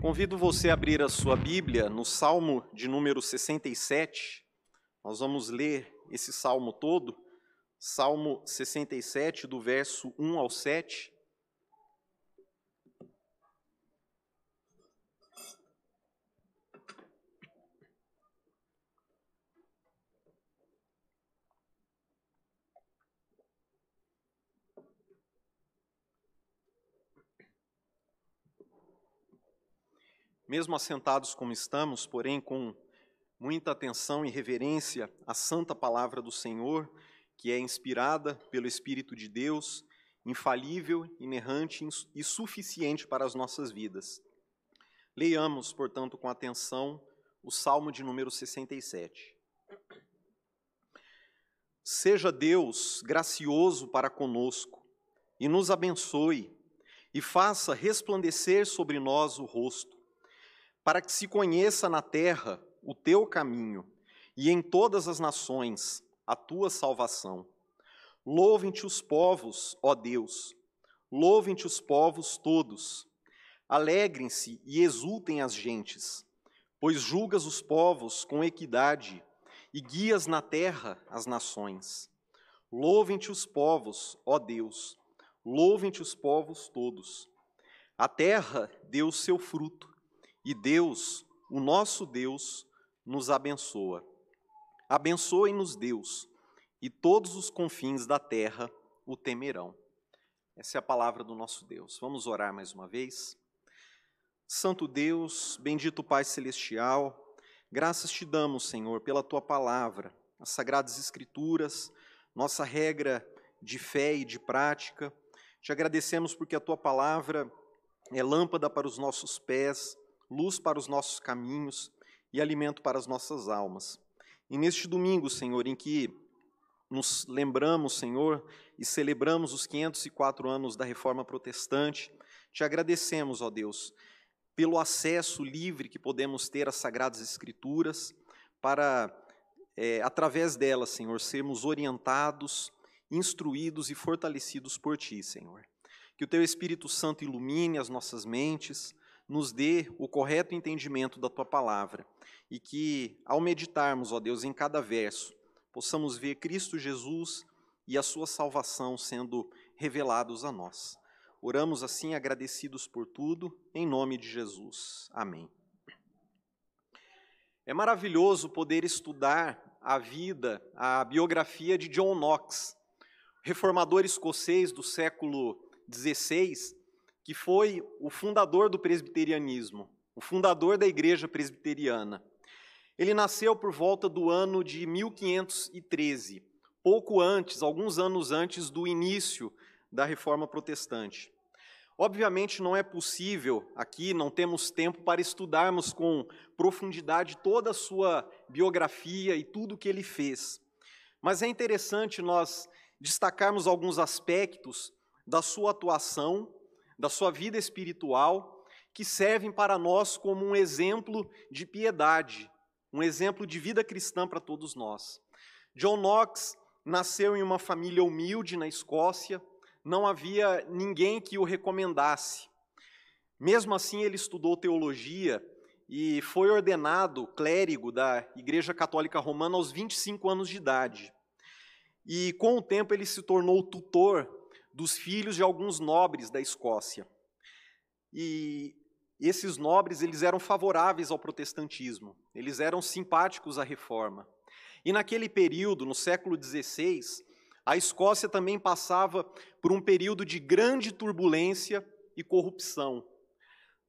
Convido você a abrir a sua Bíblia no Salmo de número 67. Nós vamos ler esse salmo todo, Salmo 67, do verso 1 ao 7. Mesmo assentados como estamos, porém com muita atenção e reverência à santa palavra do Senhor, que é inspirada pelo Espírito de Deus, infalível, inerrante e suficiente para as nossas vidas. Leiamos, portanto, com atenção o Salmo de número 67. Seja Deus gracioso para conosco e nos abençoe e faça resplandecer sobre nós o rosto para que se conheça na terra o teu caminho e em todas as nações a tua salvação. Louvem-te os povos, ó Deus, louvem-te os povos todos. Alegrem-se e exultem as gentes, pois julgas os povos com equidade e guias na terra as nações. Louvem-te os povos, ó Deus, louvem-te os povos todos. A terra deu o seu fruto e Deus, o nosso Deus, nos abençoa. Abençoe-nos, Deus, e todos os confins da terra o temerão. Essa é a palavra do nosso Deus. Vamos orar mais uma vez. Santo Deus, bendito Pai Celestial, graças te damos, Senhor, pela tua palavra, as sagradas Escrituras, nossa regra de fé e de prática. Te agradecemos porque a tua palavra é lâmpada para os nossos pés luz para os nossos caminhos e alimento para as nossas almas. E neste domingo, Senhor, em que nos lembramos, Senhor, e celebramos os 504 anos da Reforma Protestante, te agradecemos, ó Deus, pelo acesso livre que podemos ter às Sagradas Escrituras, para, é, através delas, Senhor, sermos orientados, instruídos e fortalecidos por Ti, Senhor. Que o Teu Espírito Santo ilumine as nossas mentes, nos dê o correto entendimento da tua palavra e que, ao meditarmos, ó Deus, em cada verso, possamos ver Cristo Jesus e a sua salvação sendo revelados a nós. Oramos assim agradecidos por tudo, em nome de Jesus. Amém. É maravilhoso poder estudar a vida, a biografia de John Knox, reformador escocês do século XVI, que foi o fundador do presbiterianismo, o fundador da igreja presbiteriana. Ele nasceu por volta do ano de 1513, pouco antes, alguns anos antes do início da reforma protestante. Obviamente não é possível aqui, não temos tempo para estudarmos com profundidade toda a sua biografia e tudo o que ele fez. Mas é interessante nós destacarmos alguns aspectos da sua atuação da sua vida espiritual, que servem para nós como um exemplo de piedade, um exemplo de vida cristã para todos nós. John Knox nasceu em uma família humilde na Escócia, não havia ninguém que o recomendasse. Mesmo assim, ele estudou teologia e foi ordenado clérigo da Igreja Católica Romana aos 25 anos de idade. E com o tempo ele se tornou tutor dos filhos de alguns nobres da Escócia. E esses nobres eles eram favoráveis ao protestantismo, eles eram simpáticos à reforma. E naquele período, no século XVI, a Escócia também passava por um período de grande turbulência e corrupção.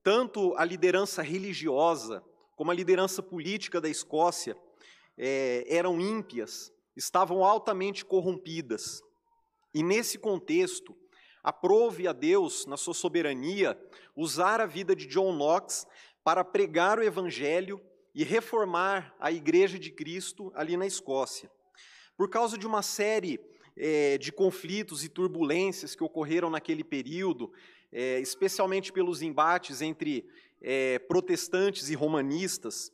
Tanto a liderança religiosa como a liderança política da Escócia é, eram ímpias, estavam altamente corrompidas. E nesse contexto, aprove a Deus, na sua soberania, usar a vida de John Knox para pregar o Evangelho e reformar a Igreja de Cristo ali na Escócia. Por causa de uma série é, de conflitos e turbulências que ocorreram naquele período, é, especialmente pelos embates entre é, protestantes e romanistas,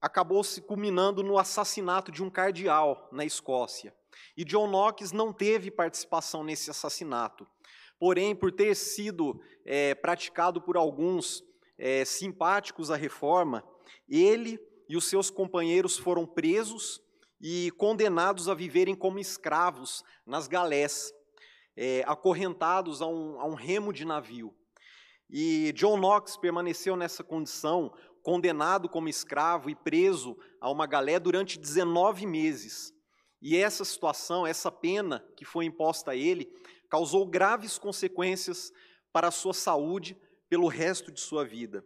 acabou se culminando no assassinato de um cardeal na Escócia. E John Knox não teve participação nesse assassinato. porém, por ter sido é, praticado por alguns é, simpáticos à reforma, ele e os seus companheiros foram presos e condenados a viverem como escravos nas galés, é, acorrentados a um, a um remo de navio. E John Knox permaneceu nessa condição, condenado como escravo e preso a uma galé durante 19 meses. E essa situação, essa pena que foi imposta a ele, causou graves consequências para a sua saúde pelo resto de sua vida.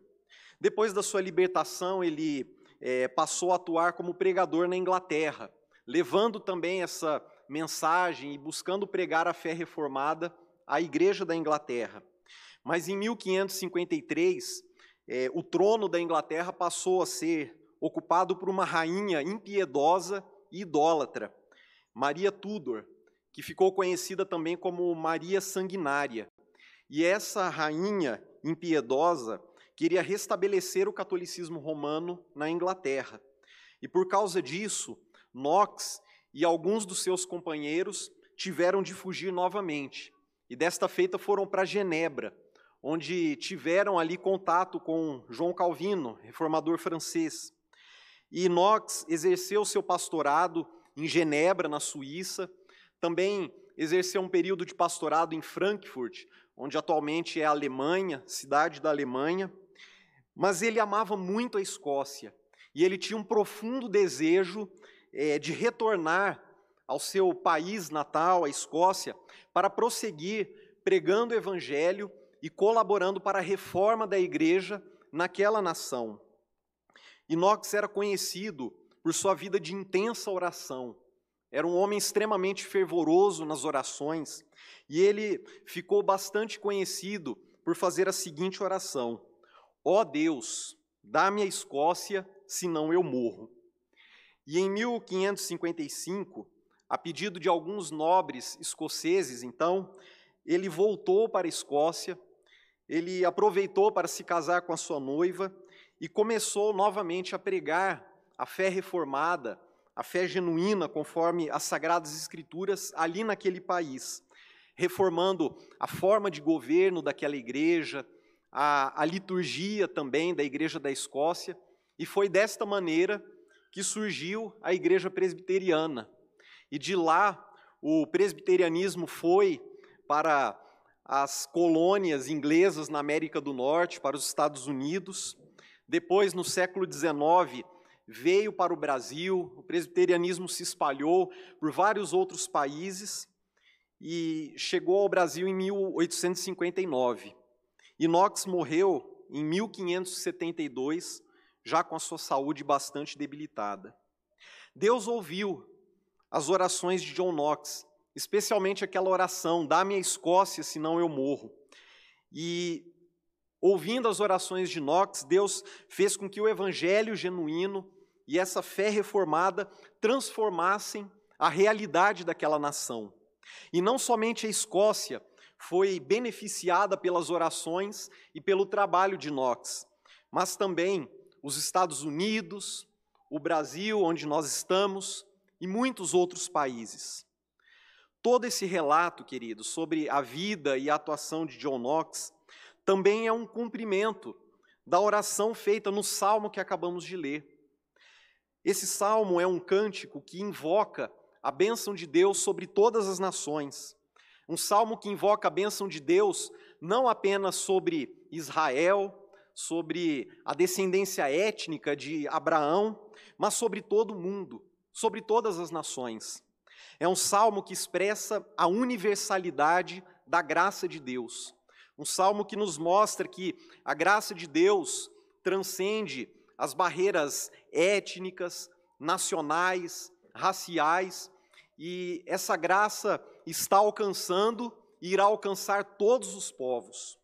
Depois da sua libertação, ele é, passou a atuar como pregador na Inglaterra, levando também essa mensagem e buscando pregar a fé reformada à Igreja da Inglaterra. Mas em 1553, é, o trono da Inglaterra passou a ser ocupado por uma rainha impiedosa e idólatra, Maria Tudor, que ficou conhecida também como Maria Sanguinária. E essa rainha impiedosa queria restabelecer o catolicismo romano na Inglaterra. E por causa disso, Knox e alguns dos seus companheiros tiveram de fugir novamente. E desta feita foram para Genebra, onde tiveram ali contato com João Calvino, reformador francês. E Knox exerceu seu pastorado em Genebra, na Suíça, também exerceu um período de pastorado em Frankfurt, onde atualmente é a Alemanha, cidade da Alemanha. Mas ele amava muito a Escócia e ele tinha um profundo desejo é, de retornar ao seu país natal, a Escócia, para prosseguir pregando o evangelho e colaborando para a reforma da igreja naquela nação. Inox era conhecido por sua vida de intensa oração. Era um homem extremamente fervoroso nas orações e ele ficou bastante conhecido por fazer a seguinte oração: Ó oh Deus, dá-me a Escócia, senão eu morro. E em 1555, a pedido de alguns nobres escoceses, então, ele voltou para a Escócia ele aproveitou para se casar com a sua noiva e começou novamente a pregar a fé reformada, a fé genuína, conforme as Sagradas Escrituras, ali naquele país, reformando a forma de governo daquela igreja, a, a liturgia também da Igreja da Escócia, e foi desta maneira que surgiu a Igreja Presbiteriana. E de lá, o presbiterianismo foi para as colônias inglesas na América do Norte, para os Estados Unidos. Depois, no século XIX, veio para o Brasil, o presbiterianismo se espalhou por vários outros países e chegou ao Brasil em 1859. Inox morreu em 1572, já com a sua saúde bastante debilitada. Deus ouviu as orações de John Knox especialmente aquela oração: dá-me a Escócia, senão eu morro. E ouvindo as orações de Knox, Deus fez com que o evangelho genuíno e essa fé reformada transformassem a realidade daquela nação. E não somente a Escócia foi beneficiada pelas orações e pelo trabalho de Knox, mas também os Estados Unidos, o Brasil, onde nós estamos, e muitos outros países. Todo esse relato, querido, sobre a vida e a atuação de John Knox também é um cumprimento da oração feita no salmo que acabamos de ler. Esse salmo é um cântico que invoca a bênção de Deus sobre todas as nações. Um salmo que invoca a bênção de Deus não apenas sobre Israel, sobre a descendência étnica de Abraão, mas sobre todo o mundo, sobre todas as nações. É um salmo que expressa a universalidade da graça de Deus. Um salmo que nos mostra que a graça de Deus transcende as barreiras étnicas, nacionais, raciais, e essa graça está alcançando e irá alcançar todos os povos.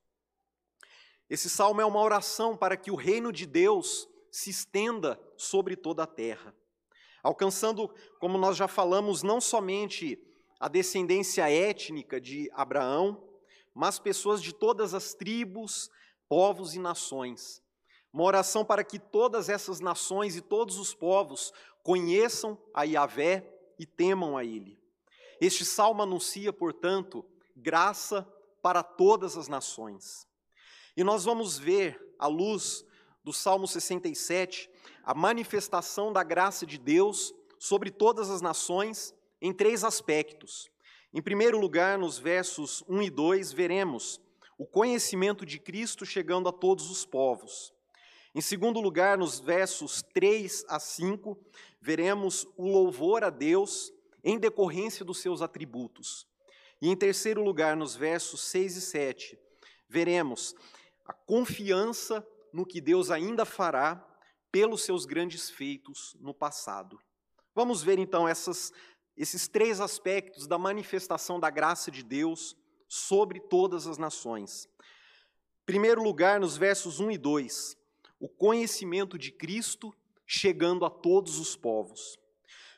Esse salmo é uma oração para que o reino de Deus se estenda sobre toda a terra alcançando, como nós já falamos, não somente a descendência étnica de Abraão, mas pessoas de todas as tribos, povos e nações. Uma oração para que todas essas nações e todos os povos conheçam a Yahvé e temam a Ele. Este salmo anuncia, portanto, graça, para todas as nações. E nós vamos ver, à luz do Salmo 67, a manifestação da graça de Deus sobre todas as nações em três aspectos. Em primeiro lugar, nos versos 1 e 2, veremos o conhecimento de Cristo chegando a todos os povos. Em segundo lugar, nos versos 3 a 5, veremos o louvor a Deus em decorrência dos seus atributos. E em terceiro lugar, nos versos 6 e 7, veremos a confiança no que Deus ainda fará pelos seus grandes feitos no passado. Vamos ver então essas, esses três aspectos da manifestação da graça de Deus sobre todas as nações. Em primeiro lugar, nos versos 1 e 2, o conhecimento de Cristo chegando a todos os povos.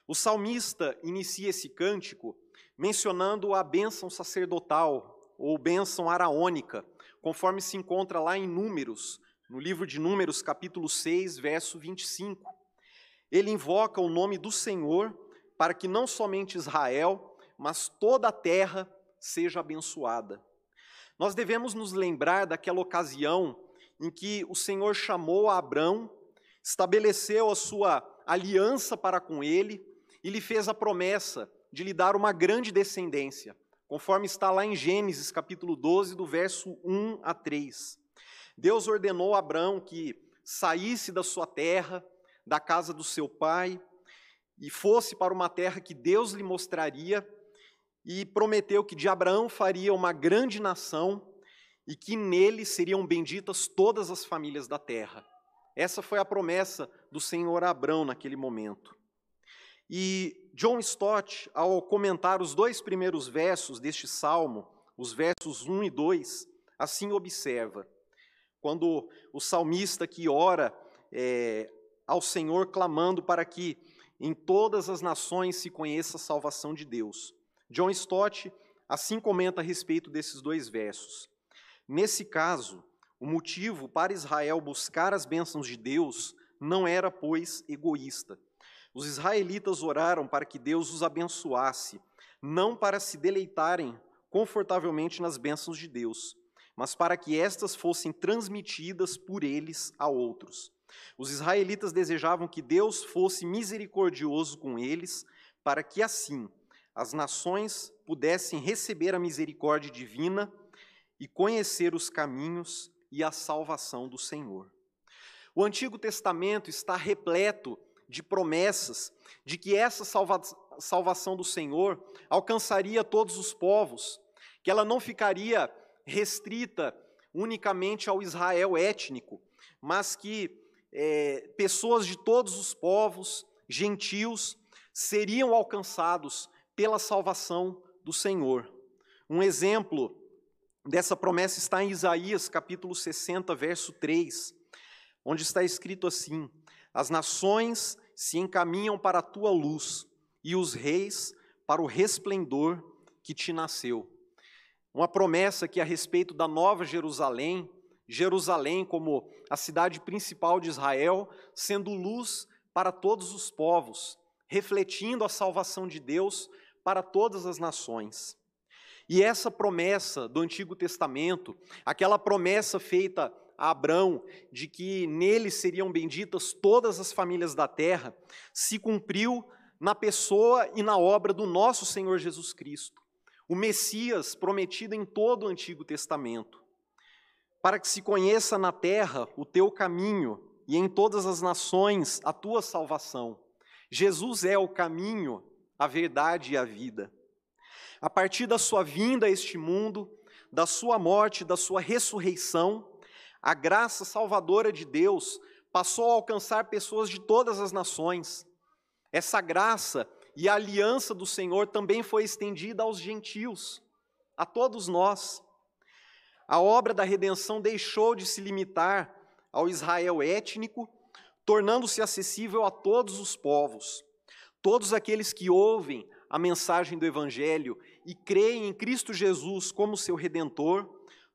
O salmista inicia esse cântico mencionando a bênção sacerdotal ou bênção araônica, conforme se encontra lá em Números, no livro de Números, capítulo 6, verso 25. Ele invoca o nome do Senhor para que não somente Israel, mas toda a terra seja abençoada. Nós devemos nos lembrar daquela ocasião em que o Senhor chamou a estabeleceu a sua aliança para com ele e lhe fez a promessa de lhe dar uma grande descendência, conforme está lá em Gênesis capítulo 12, do verso 1 a 3. Deus ordenou a Abraão que saísse da sua terra, da casa do seu pai, e fosse para uma terra que Deus lhe mostraria, e prometeu que de Abraão faria uma grande nação e que nele seriam benditas todas as famílias da terra. Essa foi a promessa do Senhor a Abraão naquele momento. E John Stott, ao comentar os dois primeiros versos deste salmo, os versos 1 e 2, assim observa: quando o salmista que ora é, ao Senhor clamando para que em todas as nações se conheça a salvação de Deus. John Stott assim comenta a respeito desses dois versos. Nesse caso, o motivo para Israel buscar as bênçãos de Deus não era, pois, egoísta. Os israelitas oraram para que Deus os abençoasse, não para se deleitarem confortavelmente nas bênçãos de Deus, mas para que estas fossem transmitidas por eles a outros. Os israelitas desejavam que Deus fosse misericordioso com eles, para que assim as nações pudessem receber a misericórdia divina e conhecer os caminhos e a salvação do Senhor. O Antigo Testamento está repleto de promessas de que essa salva salvação do Senhor alcançaria todos os povos, que ela não ficaria restrita unicamente ao Israel étnico, mas que é, pessoas de todos os povos, gentios, seriam alcançados pela salvação do Senhor. Um exemplo dessa promessa está em Isaías capítulo 60, verso 3, onde está escrito assim: As nações se encaminham para a tua luz, e os reis para o resplendor que te nasceu. Uma promessa que a respeito da nova Jerusalém, Jerusalém como a cidade principal de Israel, sendo luz para todos os povos, refletindo a salvação de Deus para todas as nações. E essa promessa do Antigo Testamento, aquela promessa feita a Abrão de que nele seriam benditas todas as famílias da terra, se cumpriu na pessoa e na obra do nosso Senhor Jesus Cristo o Messias prometido em todo o Antigo Testamento, para que se conheça na terra o teu caminho e em todas as nações a tua salvação. Jesus é o caminho, a verdade e a vida. A partir da sua vinda a este mundo, da sua morte, da sua ressurreição, a graça salvadora de Deus passou a alcançar pessoas de todas as nações. Essa graça e a aliança do Senhor também foi estendida aos gentios, a todos nós. A obra da redenção deixou de se limitar ao Israel étnico, tornando-se acessível a todos os povos. Todos aqueles que ouvem a mensagem do Evangelho e creem em Cristo Jesus como seu redentor,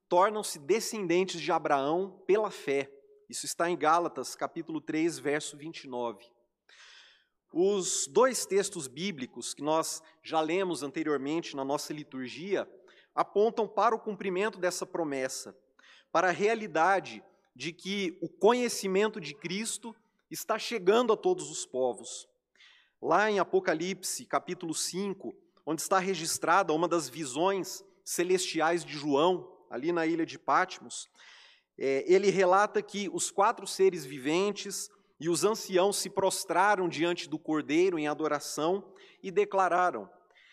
tornam-se descendentes de Abraão pela fé. Isso está em Gálatas, capítulo 3, verso 29. Os dois textos bíblicos que nós já lemos anteriormente na nossa liturgia apontam para o cumprimento dessa promessa, para a realidade de que o conhecimento de Cristo está chegando a todos os povos. Lá em Apocalipse, capítulo 5, onde está registrada uma das visões celestiais de João, ali na ilha de Patmos, é, ele relata que os quatro seres viventes e os anciãos se prostraram diante do cordeiro em adoração e declararam: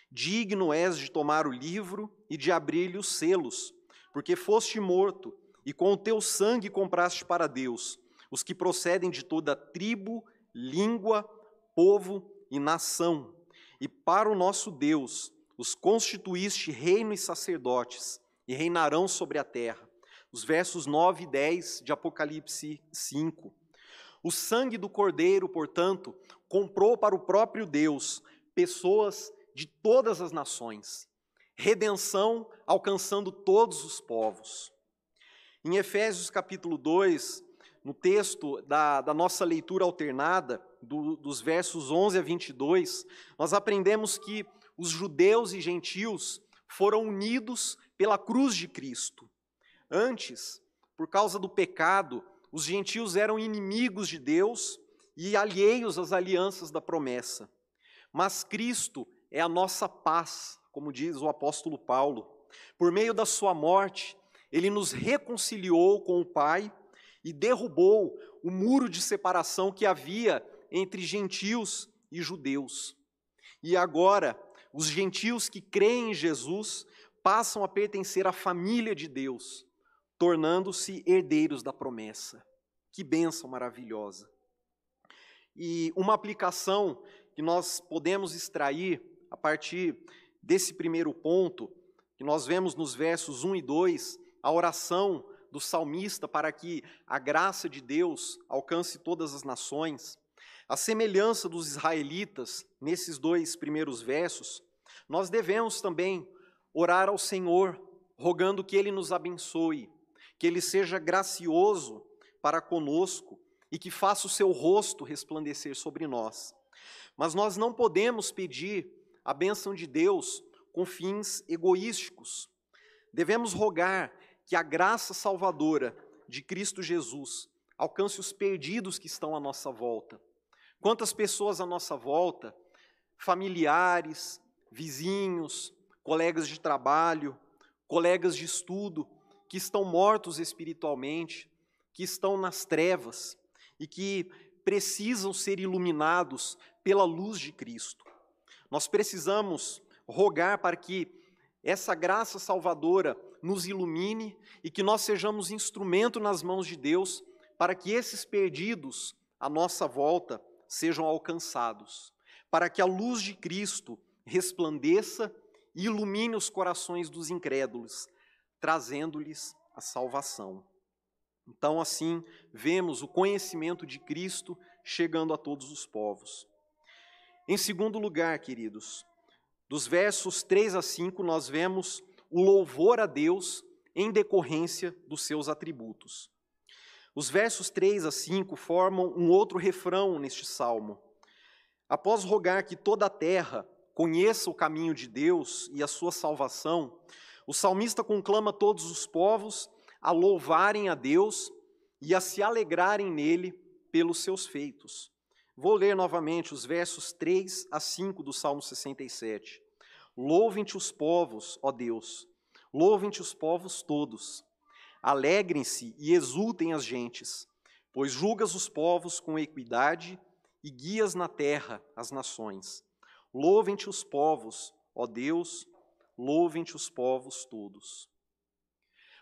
Digno és de tomar o livro e de abrir-lhe os selos, porque foste morto e com o teu sangue compraste para Deus os que procedem de toda tribo, língua, povo e nação. E para o nosso Deus os constituíste reino e sacerdotes, e reinarão sobre a terra. Os versos 9 e 10 de Apocalipse 5. O sangue do Cordeiro, portanto, comprou para o próprio Deus pessoas de todas as nações, redenção alcançando todos os povos. Em Efésios capítulo 2, no texto da, da nossa leitura alternada, do, dos versos 11 a 22, nós aprendemos que os judeus e gentios foram unidos pela cruz de Cristo. Antes, por causa do pecado, os gentios eram inimigos de Deus e alheios às alianças da promessa. Mas Cristo é a nossa paz, como diz o apóstolo Paulo. Por meio da sua morte, ele nos reconciliou com o Pai e derrubou o muro de separação que havia entre gentios e judeus. E agora, os gentios que creem em Jesus passam a pertencer à família de Deus, tornando-se herdeiros da promessa. Que bênção maravilhosa! E uma aplicação que nós podemos extrair a partir desse primeiro ponto, que nós vemos nos versos 1 e 2, a oração do salmista para que a graça de Deus alcance todas as nações. A semelhança dos israelitas, nesses dois primeiros versos, nós devemos também orar ao Senhor, rogando que Ele nos abençoe, que Ele seja gracioso para conosco e que faça o seu rosto resplandecer sobre nós. Mas nós não podemos pedir a bênção de Deus com fins egoísticos. Devemos rogar que a graça salvadora de Cristo Jesus alcance os perdidos que estão à nossa volta, Quantas pessoas à nossa volta, familiares, vizinhos, colegas de trabalho, colegas de estudo, que estão mortos espiritualmente, que estão nas trevas e que precisam ser iluminados pela luz de Cristo. Nós precisamos rogar para que essa graça salvadora nos ilumine e que nós sejamos instrumento nas mãos de Deus para que esses perdidos à nossa volta sejam alcançados, para que a luz de Cristo resplandeça e ilumine os corações dos incrédulos, trazendo-lhes a salvação. Então, assim, vemos o conhecimento de Cristo chegando a todos os povos. Em segundo lugar, queridos, dos versos 3 a 5, nós vemos o louvor a Deus em decorrência dos seus atributos. Os versos 3 a 5 formam um outro refrão neste salmo. Após rogar que toda a terra conheça o caminho de Deus e a sua salvação, o salmista conclama todos os povos a louvarem a Deus e a se alegrarem nele pelos seus feitos. Vou ler novamente os versos 3 a 5 do Salmo 67. Louvem-te os povos, ó Deus, louvem-te os povos todos. Alegrem-se e exultem as gentes, pois julgas os povos com equidade e guias na terra as nações. Louvem-te os povos, ó Deus, louvem-te os povos todos.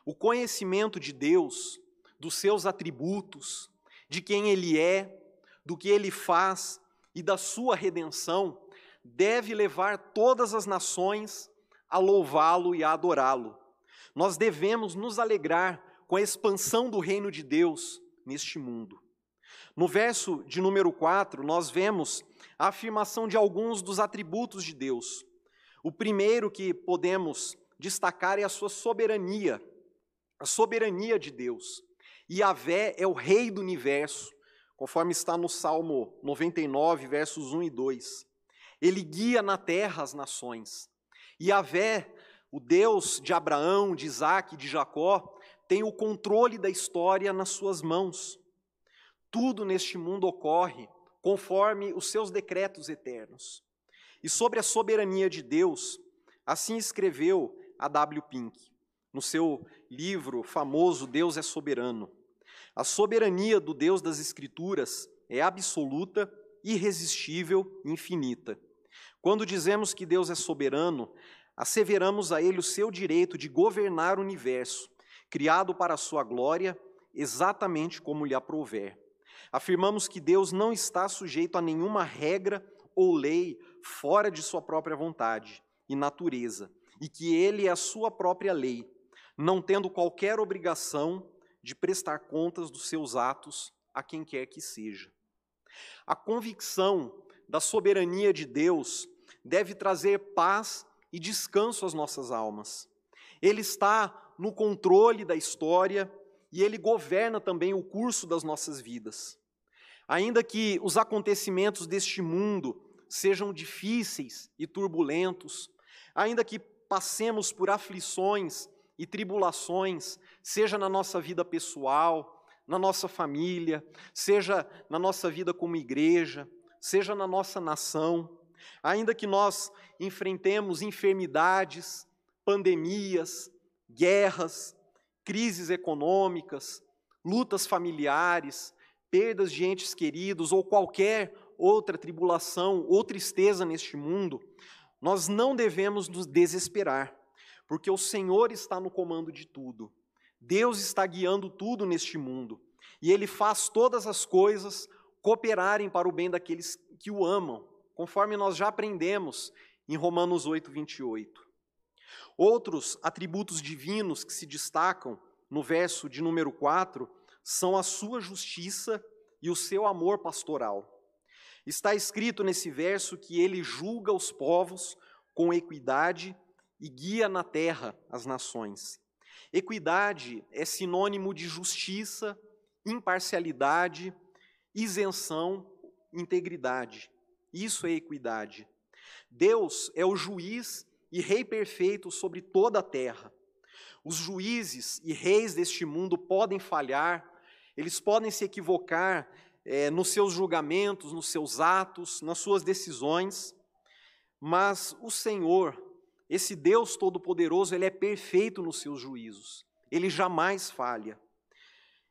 O conhecimento de Deus, dos seus atributos, de quem Ele é, do que Ele faz e da sua redenção, deve levar todas as nações a louvá-lo e a adorá-lo nós devemos nos alegrar com a expansão do reino de Deus neste mundo. No verso de número 4, nós vemos a afirmação de alguns dos atributos de Deus. O primeiro que podemos destacar é a sua soberania, a soberania de Deus. Yahvé é o rei do universo, conforme está no Salmo 99, versos 1 e 2. Ele guia na terra as nações. Yahvé O Deus de Abraão, de Isaac, de Jacó, tem o controle da história nas suas mãos. Tudo neste mundo ocorre conforme os seus decretos eternos. E sobre a soberania de Deus, assim escreveu a W. Pink, no seu livro famoso Deus é Soberano. A soberania do Deus das Escrituras é absoluta, irresistível e infinita. Quando dizemos que Deus é soberano, asseveramos a Ele o seu direito de governar o universo, criado para a sua glória, exatamente como lhe aprouver. Afirmamos que Deus não está sujeito a nenhuma regra ou lei fora de sua própria vontade e natureza, e que Ele é a sua própria lei, não tendo qualquer obrigação de prestar contas dos seus atos a quem quer que seja. A convicção da soberania de Deus deve trazer paz e descanso às nossas almas. Ele está no controle da história e ele governa também o curso das nossas vidas. Ainda que os acontecimentos deste mundo sejam difíceis e turbulentos, ainda que passemos por aflições e tribulações, seja na nossa vida pessoal, na nossa família, seja na nossa vida como igreja, seja na nossa nação, ainda que nós enfrentemos enfermidades, pandemias, guerras, crises econômicas, lutas familiares, perdas de entes queridos ou qualquer outra tribulação ou tristeza neste mundo, nós não devemos nos desesperar, porque o Senhor está no comando de tudo. Deus está guiando tudo neste mundo e Ele faz todas as coisas cooperarem para o bem daqueles que o amam, conforme nós já aprendemos em Romanos 8, 28. Outros atributos divinos que se destacam no verso de número 4 são a sua justiça e o seu amor pastoral. Está escrito nesse verso que ele julga os povos com equidade e guia na terra as nações. Equidade é sinônimo de justiça, imparcialidade, isenção, integridade. Isso é equidade. Deus é o juiz e rei perfeito sobre toda a terra. Os juízes e reis deste mundo podem falhar, eles podem se equivocar é, nos seus julgamentos, nos seus atos, nas suas decisões, mas o Senhor, esse Deus Todo-Poderoso, ele é perfeito nos seus juízos, ele jamais falha.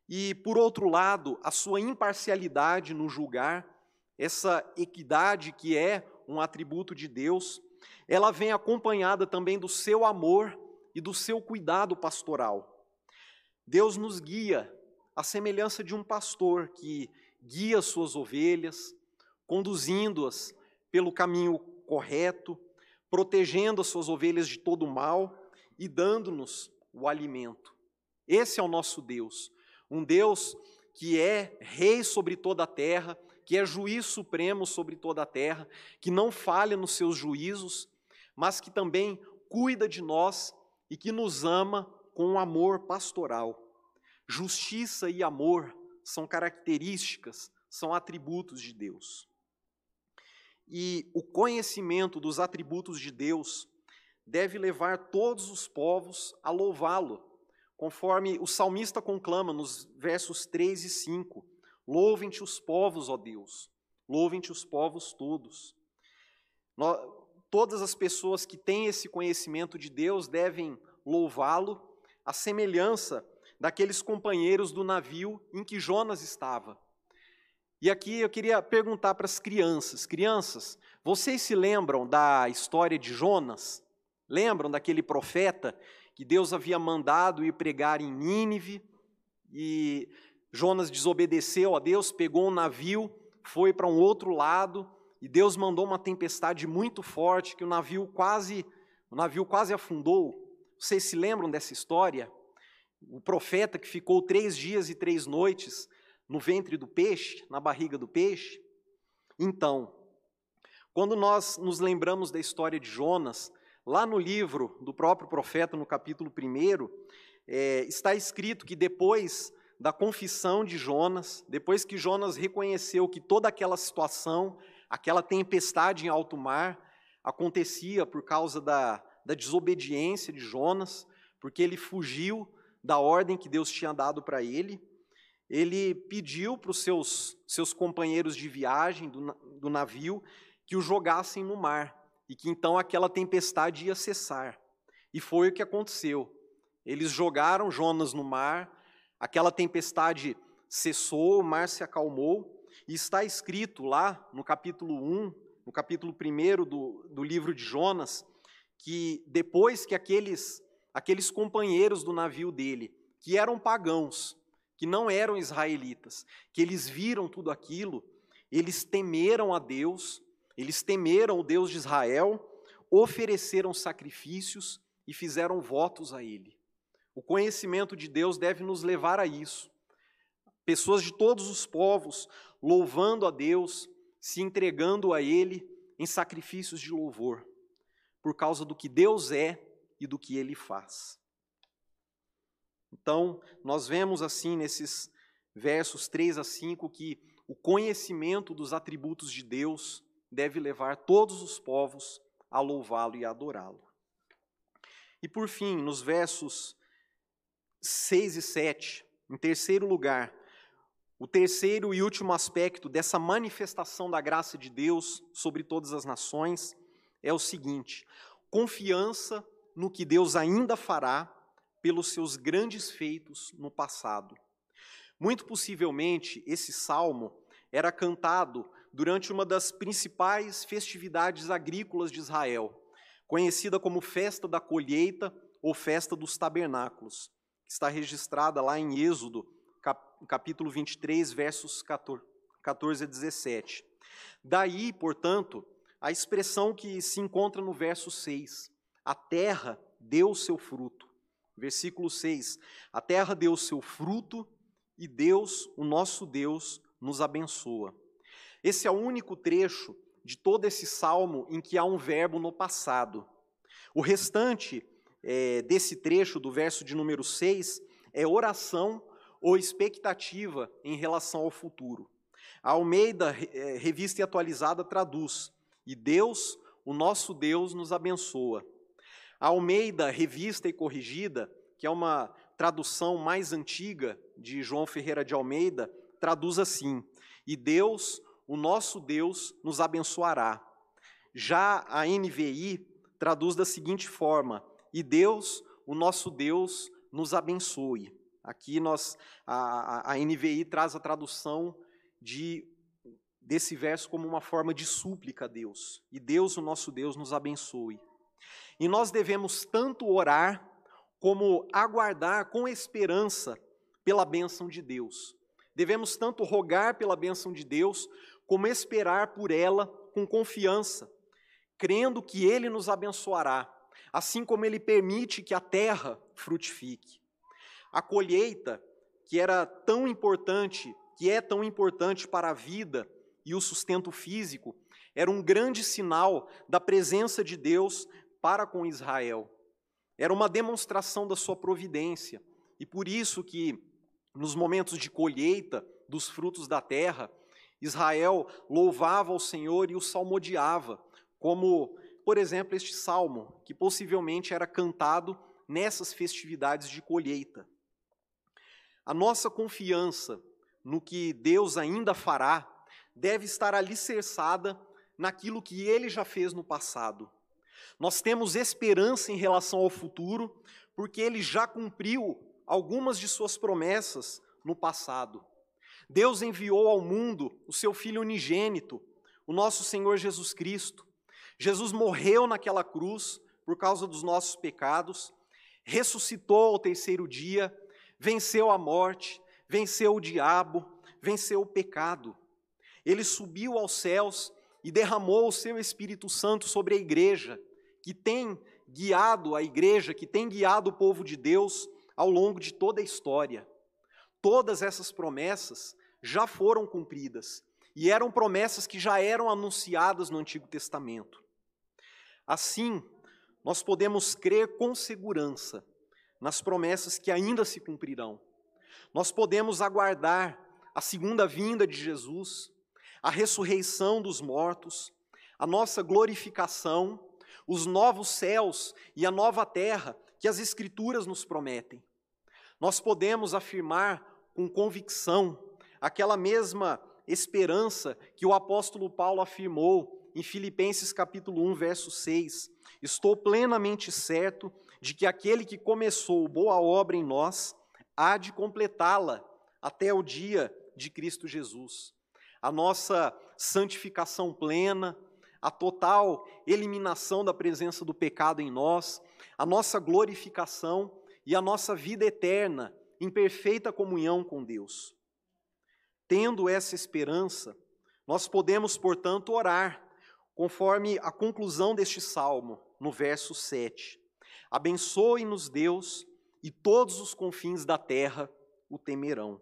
E, por outro lado, a sua imparcialidade no julgar, essa equidade que é um atributo de Deus, ela vem acompanhada também do seu amor e do seu cuidado pastoral. Deus nos guia, à semelhança de um pastor que guia suas ovelhas, conduzindo-as pelo caminho correto, protegendo as suas ovelhas de todo mal e dando-nos o alimento. Esse é o nosso Deus, um Deus que é rei sobre toda a terra, que é juiz supremo sobre toda a terra, que não falha nos seus juízos mas que também cuida de nós e que nos ama com amor pastoral. Justiça e amor são características, são atributos de Deus. E o conhecimento dos atributos de Deus deve levar todos os povos a louvá-lo, conforme o salmista conclama nos versos 3 e 5. Louvem-te os povos, ó Deus, louvem-te os povos todos. Todas as pessoas que têm esse conhecimento de Deus devem louvá-lo, à semelhança daqueles companheiros do navio em que Jonas estava. E aqui eu queria perguntar para as crianças: crianças, vocês se lembram da história de Jonas? Lembram daquele profeta que Deus havia mandado ir pregar em Nínive? E Jonas desobedeceu a Deus, pegou um navio, foi para um outro lado e Deus mandou uma tempestade muito forte que o navio quase, o navio quase afundou. Vocês se lembram dessa história? O profeta que ficou três dias e três noites no ventre do peixe, na barriga do peixe. Então, quando nós nos lembramos da história de Jonas, lá no livro do próprio profeta, no capítulo 1, é, está escrito que depois da confissão de Jonas, depois que Jonas reconheceu que toda aquela situação Aquela tempestade em alto mar acontecia por causa da, da desobediência de Jonas, porque ele fugiu da ordem que Deus tinha dado para ele. Ele pediu para os seus, seus companheiros de viagem do, do navio que o jogassem no mar e que então aquela tempestade ia cessar. E foi o que aconteceu. Eles jogaram Jonas no mar, aquela tempestade cessou, o mar se acalmou, e está escrito lá no capítulo 1, no capítulo 1 do, do livro de Jonas, que depois que aqueles, aqueles companheiros do navio dele, que eram pagãos, que não eram israelitas, que eles viram tudo aquilo, eles temeram a Deus, eles temeram o Deus de Israel, ofereceram sacrifícios e fizeram votos a ele. O conhecimento de Deus deve nos levar a isso. Pessoas de todos os povos louvando a Deus, se entregando a Ele em sacrifícios de louvor, por causa do que Deus é e do que Ele faz. Então, nós vemos assim nesses versos 3 a 5 que o conhecimento dos atributos de Deus deve levar todos os povos a louvá-lo e adorá-lo. E por fim, nos versos 6 e 7, em terceiro lugar, o terceiro e último aspecto dessa manifestação da graça de Deus sobre todas as nações é o seguinte: confiança no que Deus ainda fará pelos seus grandes feitos no passado. Muito possivelmente, esse salmo era cantado durante uma das principais festividades agrícolas de Israel, conhecida como Festa da Colheita ou Festa dos Tabernáculos, que está registrada lá em Êxodo, capítulo 23, versos 14 a 17. Daí, portanto, a expressão que se encontra no verso 6, a terra deu seu fruto. Versículo 6, a terra deu seu fruto e Deus, o nosso Deus, nos abençoa. Esse é o único trecho de todo esse salmo em que há um verbo no passado. O restante é, desse trecho, do verso de número 6, é oração ou expectativa em relação ao futuro. A Almeida, é, revista e atualizada, traduz: E Deus, o nosso Deus, nos abençoa. A Almeida, revista e corrigida, que é uma tradução mais antiga de João Ferreira de Almeida, traduz assim: E Deus, o nosso Deus, nos abençoará. Já a NVI traduz da seguinte forma: E Deus, o nosso Deus, nos abençoe. Aqui nós a, a NVI traz a tradução de desse verso como uma forma de súplica a Deus. E Deus, o nosso Deus, nos abençoe. E nós devemos tanto orar como aguardar com esperança pela bênção de Deus. Devemos tanto rogar pela bênção de Deus, como esperar por ela com confiança, crendo que Ele nos abençoará, assim como Ele permite que a terra frutifique. A colheita, que era tão importante, que é tão importante para a vida e o sustento físico, era um grande sinal da presença de Deus para com Israel. Era uma demonstração da sua providência. E por isso que nos momentos de colheita dos frutos da terra, Israel louvava ao Senhor e o salmodiava, como, por exemplo, este salmo, que possivelmente era cantado nessas festividades de colheita. A nossa confiança no que Deus ainda fará deve estar alicerçada naquilo que ele já fez no passado. Nós temos esperança em relação ao futuro, porque ele já cumpriu algumas de suas promessas no passado. Deus enviou ao mundo o seu Filho unigênito, o nosso Senhor Jesus Cristo. Jesus morreu naquela cruz por causa dos nossos pecados, ressuscitou ao terceiro dia venceu a morte, venceu o diabo, venceu o pecado. Ele subiu aos céus e derramou o seu Espírito Santo sobre a igreja, que tem guiado a igreja, que tem guiado o povo de Deus ao longo de toda a história. Todas essas promessas já foram cumpridas e eram promessas que já eram anunciadas no Antigo Testamento. Assim, nós podemos crer com segurança nas promessas que ainda se cumprirão. Nós podemos aguardar a segunda vinda de Jesus, a ressurreição dos mortos, a nossa glorificação, os novos céus e a nova terra que as Escrituras nos prometem. Nós podemos afirmar com convicção aquela mesma esperança que o apóstolo Paulo afirmou em Filipenses capítulo 1, verso 6. Estou plenamente certo de que aquele que começou boa obra em nós há de completá-la até o dia de Cristo Jesus. A nossa santificação plena, a total eliminação da presença do pecado em nós, a nossa glorificação e a nossa vida eterna em perfeita comunhão com Deus. Tendo essa esperança, nós podemos, portanto, orar, conforme a conclusão deste salmo, no verso 7. Abençoe-nos, Deus, e todos os confins da terra o temerão.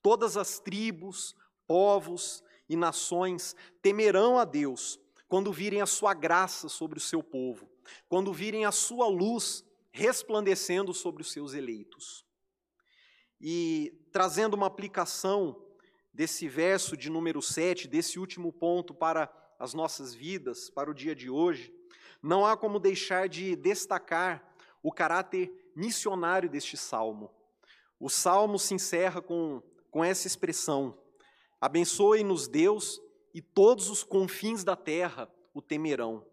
Todas as tribos, povos e nações temerão a Deus quando virem a sua graça sobre o seu povo, quando virem a sua luz resplandecendo sobre os seus eleitos. E trazendo uma aplicação desse verso de número 7, desse último ponto para as nossas vidas, para o dia de hoje, não há como deixar de destacar o caráter missionário deste salmo. O salmo se encerra com, com essa expressão: Abençoe-nos Deus e todos os confins da terra o temerão.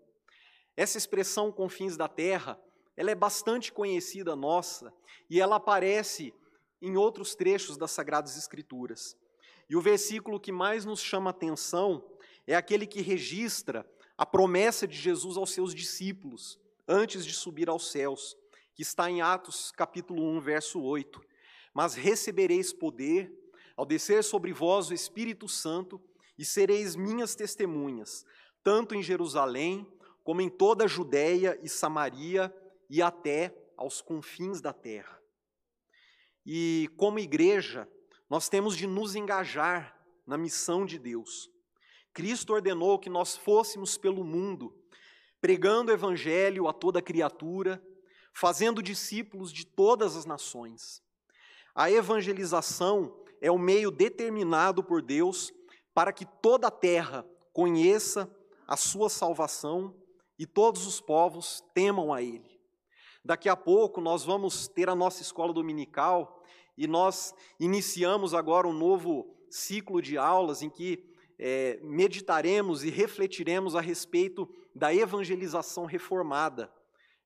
Essa expressão confins da terra, ela é bastante conhecida nossa e ela aparece em outros trechos das Sagradas Escrituras. E o versículo que mais nos chama atenção é aquele que registra a promessa de Jesus aos seus discípulos antes de subir aos céus, que está em Atos capítulo 1, verso 8. Mas recebereis poder ao descer sobre vós o Espírito Santo e sereis minhas testemunhas, tanto em Jerusalém como em toda a Judéia e Samaria e até aos confins da terra. E como igreja, nós temos de nos engajar na missão de Deus. Cristo ordenou que nós fôssemos pelo mundo, pregando o evangelho a toda criatura, fazendo discípulos de todas as nações. A evangelização é o meio determinado por Deus para que toda a terra conheça a sua salvação e todos os povos temam a Ele. Daqui a pouco nós vamos ter a nossa escola dominical e nós iniciamos agora um novo ciclo de aulas em que é, meditaremos e refletiremos a respeito da evangelização reformada.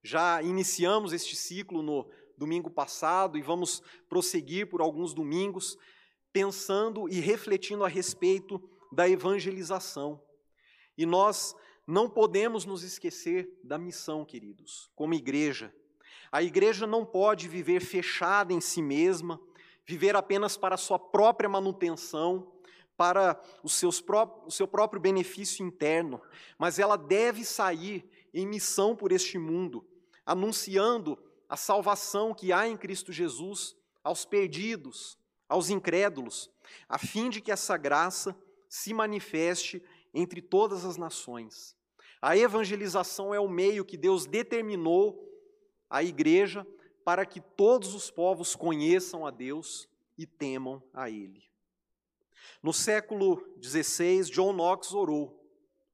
Já iniciamos este ciclo no domingo passado e vamos prosseguir por alguns domingos pensando e refletindo a respeito da evangelização. E nós não podemos nos esquecer da missão, queridos, como igreja. A igreja não pode viver fechada em si mesma, viver apenas para a sua própria manutenção, para seus pró o seu próprio benefício interno, mas ela deve sair em missão por este mundo, anunciando a salvação que há em Cristo Jesus aos perdidos, aos incrédulos, a fim de que essa graça se manifeste entre todas as nações. A evangelização é o meio que Deus determinou a igreja para que todos os povos conheçam a Deus e temam a Ele. No século XVI, John Knox orou: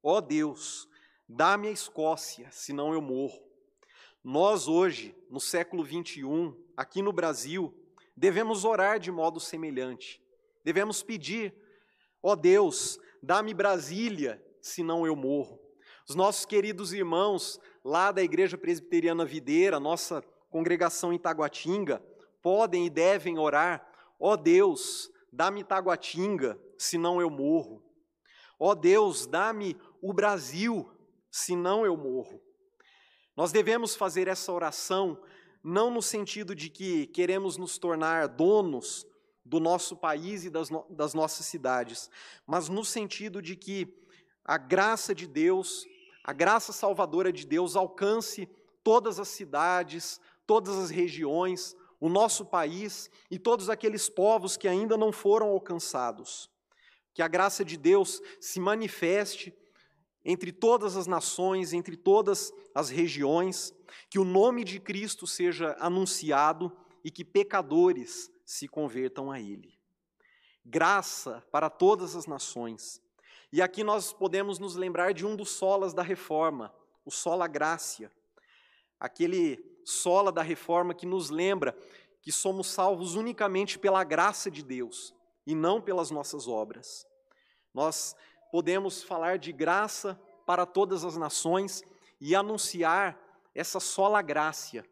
Ó oh Deus, dá-me a Escócia, senão eu morro. Nós hoje, no século XXI, aqui no Brasil, devemos orar de modo semelhante. Devemos pedir: ó oh Deus, dá-me Brasília, senão eu morro. Os nossos queridos irmãos lá da Igreja Presbiteriana Videira, nossa congregação em Taguatinga, podem e devem orar: ó oh Deus, dá-me Taguatinga, senão eu morro. Ó oh Deus, dá-me o Brasil, senão eu morro. Nós devemos fazer essa oração não no sentido de que queremos nos tornar donos do nosso país e das, no das nossas cidades, mas no sentido de que a graça de Deus a graça salvadora de Deus alcance todas as cidades, todas as regiões, o nosso país e todos aqueles povos que ainda não foram alcançados. Que a graça de Deus se manifeste entre todas as nações, entre todas as regiões, que o nome de Cristo seja anunciado e que pecadores se convertam a Ele. Graça para todas as nações. E aqui nós podemos nos lembrar de um dos solas da reforma, o sola gracia, aquele sola da reforma que nos lembra que somos salvos unicamente pela graça de Deus e não pelas nossas obras. Nós podemos falar de graça para todas as nações e anunciar essa sola graça,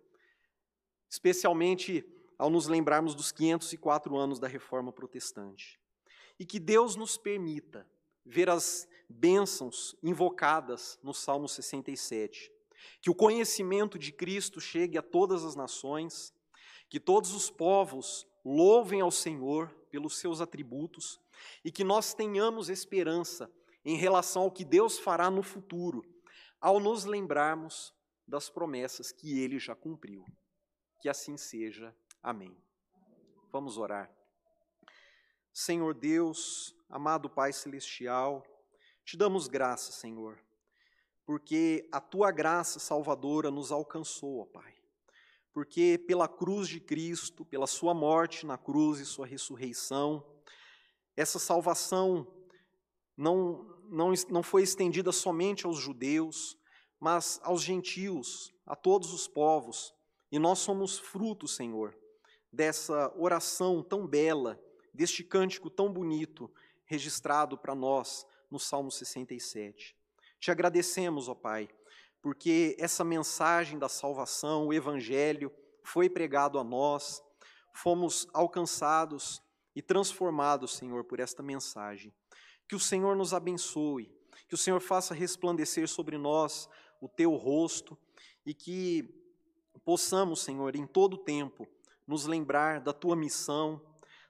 especialmente ao nos lembrarmos dos 504 anos da reforma protestante. E que Deus nos permita ver as bênçãos invocadas no Salmo 67. Que o conhecimento de Cristo chegue a todas as nações, que todos os povos louvem ao Senhor pelos seus atributos e que nós tenhamos esperança em relação ao que Deus fará no futuro, ao nos lembrarmos das promessas que ele já cumpriu. Que assim seja. Amém. Vamos orar. Senhor Deus, amado Pai Celestial, te damos graça, Senhor, porque a tua graça salvadora nos alcançou, ó Pai. Porque pela cruz de Cristo, pela sua morte na cruz e sua ressurreição, essa salvação não, não, não foi estendida somente aos judeus, mas aos gentios, a todos os povos, e nós somos fruto, Senhor, dessa oração tão bela, deste cântico tão bonito registrado para nós no Salmo 67. Te agradecemos, ó Pai, porque essa mensagem da salvação, o Evangelho, foi pregado a nós, fomos alcançados e transformados, Senhor, por esta mensagem. Que o Senhor nos abençoe, que o Senhor faça resplandecer sobre nós o teu rosto e que possamos, Senhor, em todo tempo, nos lembrar da tua missão,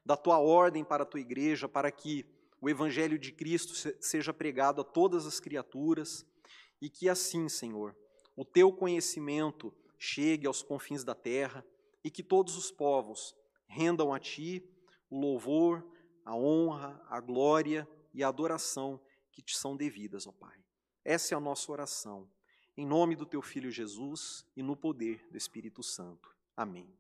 da tua ordem para a tua igreja, para que o Evangelho de Cristo seja pregado a todas as criaturas e que assim, Senhor, o teu conhecimento chegue aos confins da terra e que todos os povos rendam a ti o louvor, a honra, a glória e a adoração que te são devidas, ó Pai. Essa é a nossa oração. Em nome do teu filho Jesus e no poder do Espírito Santo. Amém.